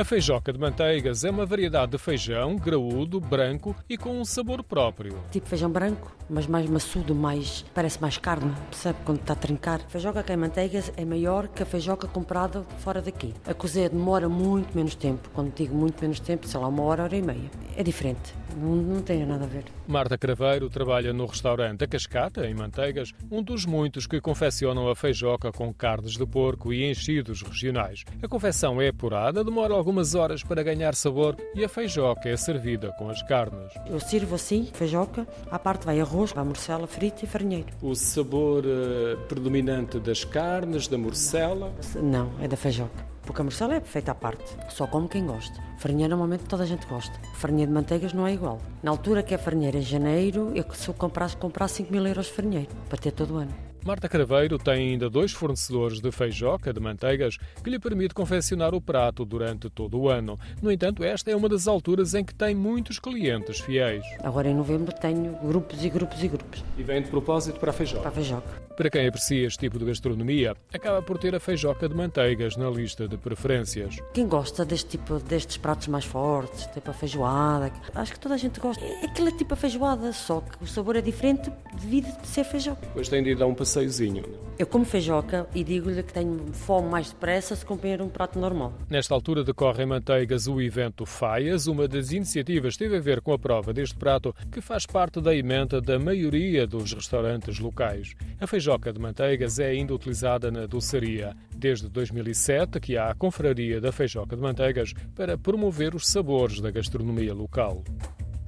A feijoca de manteigas é uma variedade de feijão graúdo, branco e com um sabor próprio. Tipo feijão branco, mas mais maçudo, mais parece mais carne, percebe quando está a trincar. A feijoca que é manteigas é maior que a feijoca comprada fora daqui. A cozer demora muito menos tempo. Quando digo muito menos tempo, sei lá, uma hora, hora e meia. É diferente, não, não tem nada a ver. Marta Craveiro trabalha no restaurante A Cascata, em Manteigas, um dos muitos que confeccionam a feijoca com carnes de porco e enchidos regionais. A confecção é apurada, demora algumas horas para ganhar sabor e a feijoca é servida com as carnes. Eu sirvo assim, feijoca, à parte vai arroz, vai morcela frita e farinheiro. O sabor uh, predominante das carnes, da morcela? Não, é da feijoca. Porque a morcela é feita à parte, só como quem gosta. Farinheiro normalmente toda a gente gosta. Farinheiro de manteigas não é igual. Na altura que é farinheiro em janeiro, eu se eu comprasse, comprasse 5 mil euros de farinheiro, para ter todo o ano. Marta Craveiro tem ainda dois fornecedores de feijoca de manteigas que lhe permite confeccionar o prato durante todo o ano. No entanto, esta é uma das alturas em que tem muitos clientes fiéis. Agora em novembro tenho grupos e grupos e grupos. E vem de propósito para a feijoca? Para a feijoca. Para quem aprecia este tipo de gastronomia, acaba por ter a feijoca de manteigas na lista de preferências. Quem gosta deste tipo, destes pratos mais fortes, tipo a feijoada, acho que toda a gente gosta. É aquele tipo de feijoada, só que o sabor é diferente devido a ser feijoca. Depois tem de ir dar um passeiozinho. Eu como feijoca e digo-lhe que tenho fome mais depressa se comer um prato normal. Nesta altura decorre em Manteigas o evento Faias. Uma das iniciativas teve a ver com a prova deste prato, que faz parte da emenda da maioria dos restaurantes locais. A feijoca de Manteigas é ainda utilizada na doçaria. Desde 2007 que há a Confraria da Feijoca de Manteigas para promover os sabores da gastronomia local.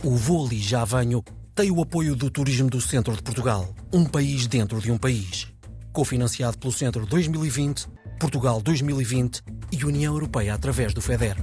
O Ali Já Venho tem o apoio do Turismo do Centro de Portugal, um país dentro de um país. Cofinanciado pelo Centro 2020, Portugal 2020 e União Europeia através do FEDER.